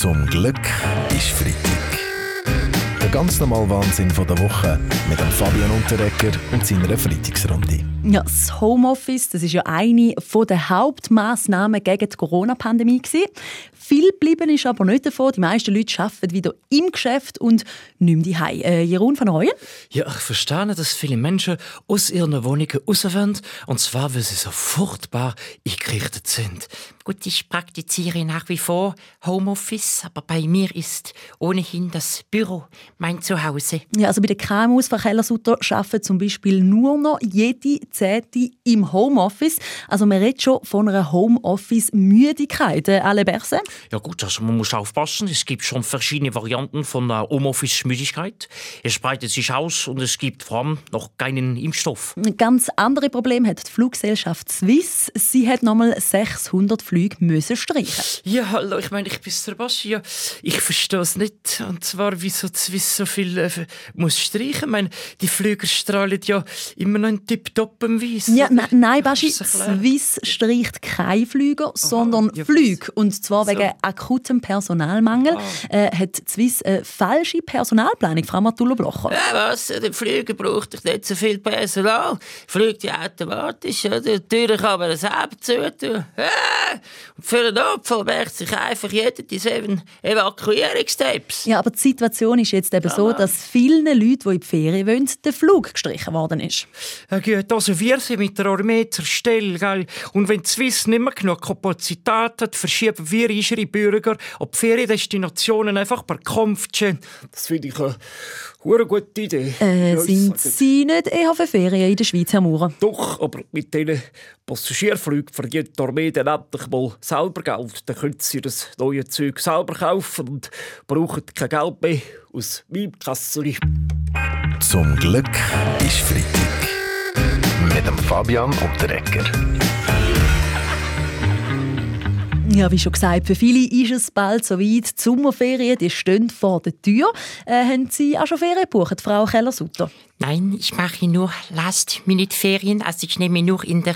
Zum Glück ist Freitag. Der ganz normale Wahnsinn der Woche mit Fabian Unterrecker und seiner Freitagsrunde. Ja, das Homeoffice das ist ja eine der Hauptmaßnahmen gegen die Corona-Pandemie. Viel geblieben ist aber nicht davon. Die meisten Leute arbeiten wieder im Geschäft und nicht mehr daheim. Äh, Jeroen von Reuen? Ja, ich verstehe, dass viele Menschen aus ihren Wohnungen raus wollen. Und zwar, weil sie so furchtbar eingerichtet sind. Gut, ich praktiziere nach wie vor Homeoffice, aber bei mir ist ohnehin das Büro mein Zuhause. Ja, also bei den KMUs von Kellersutter arbeiten zum Beispiel nur noch jede Zehnte im Homeoffice. Also man redet schon von einer Homeoffice-Müdigkeit. Äh, Alle Berse? Ja gut, also man muss aufpassen. Es gibt schon verschiedene Varianten von der Homeoffice-Müdigkeit. Es breitet sich aus und es gibt vor allem noch keinen Impfstoff. Ein ganz anderes Problem hat die Fluggesellschaft Swiss. Sie hat nochmal 600 Flüge müssen streichen. Ja, hallo, ich meine, ich bin Sebastian. Ich verstehe es nicht. Und zwar, wieso Swiss so viel äh, muss streichen. Ich meine, die Flüger strahlen ja immer noch in tipptoppem Weiss. Ja, ne, nein, Baschi, Swiss streicht keine Flüge, sondern ja, Flüge. Und zwar so. wegen akutem Personalmangel ah. äh, hat Swiss eine falsche Personalplanung, Frau Matula Blocher. Ja, was? Der Flüger braucht nicht so viel Personal. Fliegt ja automatisch. Oder? Natürlich kann man das selber zutun. Ja. Und für einen Notfall merkt sich einfach jeder die sieben Evakuierungstipps. Ja, aber die Situation ist jetzt eben so, dass vielen Leuten, die in die Ferien wollen, der Flug gestrichen worden ist. Ja, gut, also wir sind mit der Armee zur Stelle, gell? Und wenn die Swiss nicht mehr genug Kapazität hat, verschieben wir unsere Bürger auf die Feriendestinationen einfach per Kampfjet. Das finde ich eine eine gute Idee. Äh, ja, sind Sie nicht eher für Ferien in der Schweiz, Herr Maurer? Doch, aber mit diesen Passagierflügen verdient die Armee dann endlich mal selber Geld. Dann können sie das neue Zeug selber kaufen und brauchen kein Geld mehr aus meinem Kessel. Zum Glück ist Freitag. Mit dem Fabian und der Ecker. Ja, wie schon gesagt, für viele ist es bald soweit. Die Sommerferien die stehen vor der Tür. Äh, haben Sie auch schon Ferien gebucht, Frau Keller-Sutter? Nein, ich mache nur Last-Minute-Ferien. Also ich nehme nur in der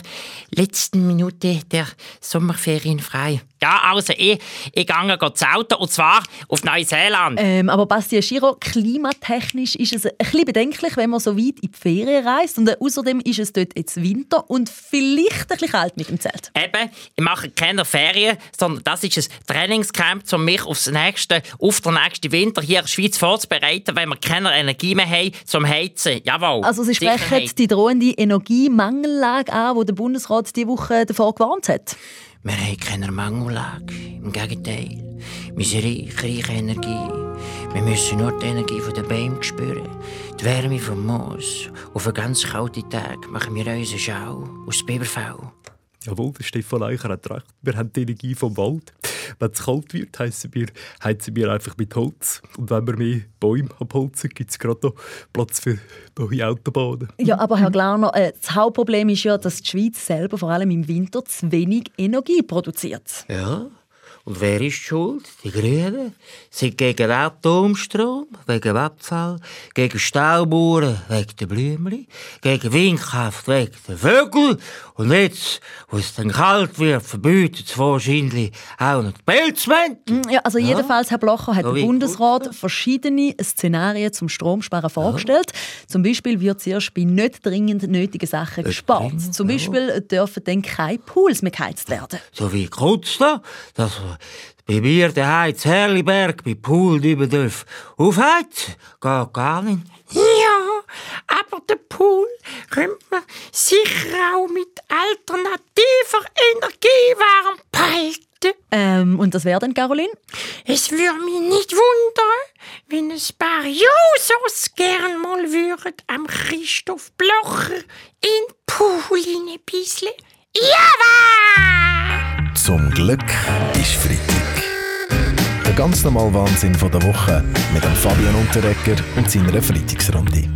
letzten Minute der Sommerferien frei. Ja, also ich, ich gehe zu Auto und zwar auf Neuseeland. Ähm, aber Bastian Giro, klimatechnisch ist es ein bisschen bedenklich, wenn man so weit in die Ferien reist. Und äh, außerdem ist es dort jetzt Winter und vielleicht ein bisschen kalt mit dem Zelt. Eben, ich mache keine Ferien, sondern das ist ein Trainingscamp, um mich aufs nächste, auf den nächsten Winter hier in der Schweiz vorzubereiten, wenn wir keine Energie mehr haben zum Heizen. Sicherheit, jawohl. Also Sie sprechen Sicherheit. die drohende Energiemangellage an, die der Bundesrat diese Woche davor gewarnt hat? Wir haben keine Mangellage. Im Gegenteil. Wir sind reich, reiche Energie. Wir müssen nur die Energie der Bäume spüren. Die Wärme vom Moos. Auf einen ganz kalten Tag machen wir unsere Schau aus Biberfell. Jawohl, der Stefan Eicher hat recht. Wir haben die Energie vom Wald. Wenn es kalt wird, heizen wir, heizen wir einfach mit Holz. Und wenn wir mehr Bäume abholzen, gibt es gerade noch Platz für neue Autobahnen. Ja, aber Herr Glauner, äh, das Hauptproblem ist ja, dass die Schweiz selber vor allem im Winter zu wenig Energie produziert. Ja, und wer ist schuld? Die Grünen sind gegen Atomstrom, wegen Abfall, gegen Staubauern, wegen der Blümchen, gegen Windkraft, wegen der Vögel. Und jetzt, wo es dann kalt wird, verbietet es wahrscheinlich auch noch die Pelzmäntel. Ja, also jedenfalls, Herr Blocher, hat der Bundesrat verschiedene Szenarien zum Stromsparen vorgestellt. Ja. Zum Beispiel wird zuerst bei nicht dringend nötigen Sachen gespart. Zum Beispiel dürfen dann keine Pools mehr geheizt werden. So wie kurz da, dass bei mir daheim zu Herliberg bei Pool über dürfen. Aufheizen geht gar nicht. Ja, aber den Pool könnte man sicher auch mit alternativer Energie warm behalten. Ähm, und das wäre dann, Caroline? Es würde mich nicht wundern, wenn ein paar Jusos gern mal würden am Christoph Blocher in Pool ein bisschen. Ja! Zum Glück ist Freitag. Der ganz normale Wahnsinn der Woche mit Fabian Unterrecker und seiner Freitagsrunde.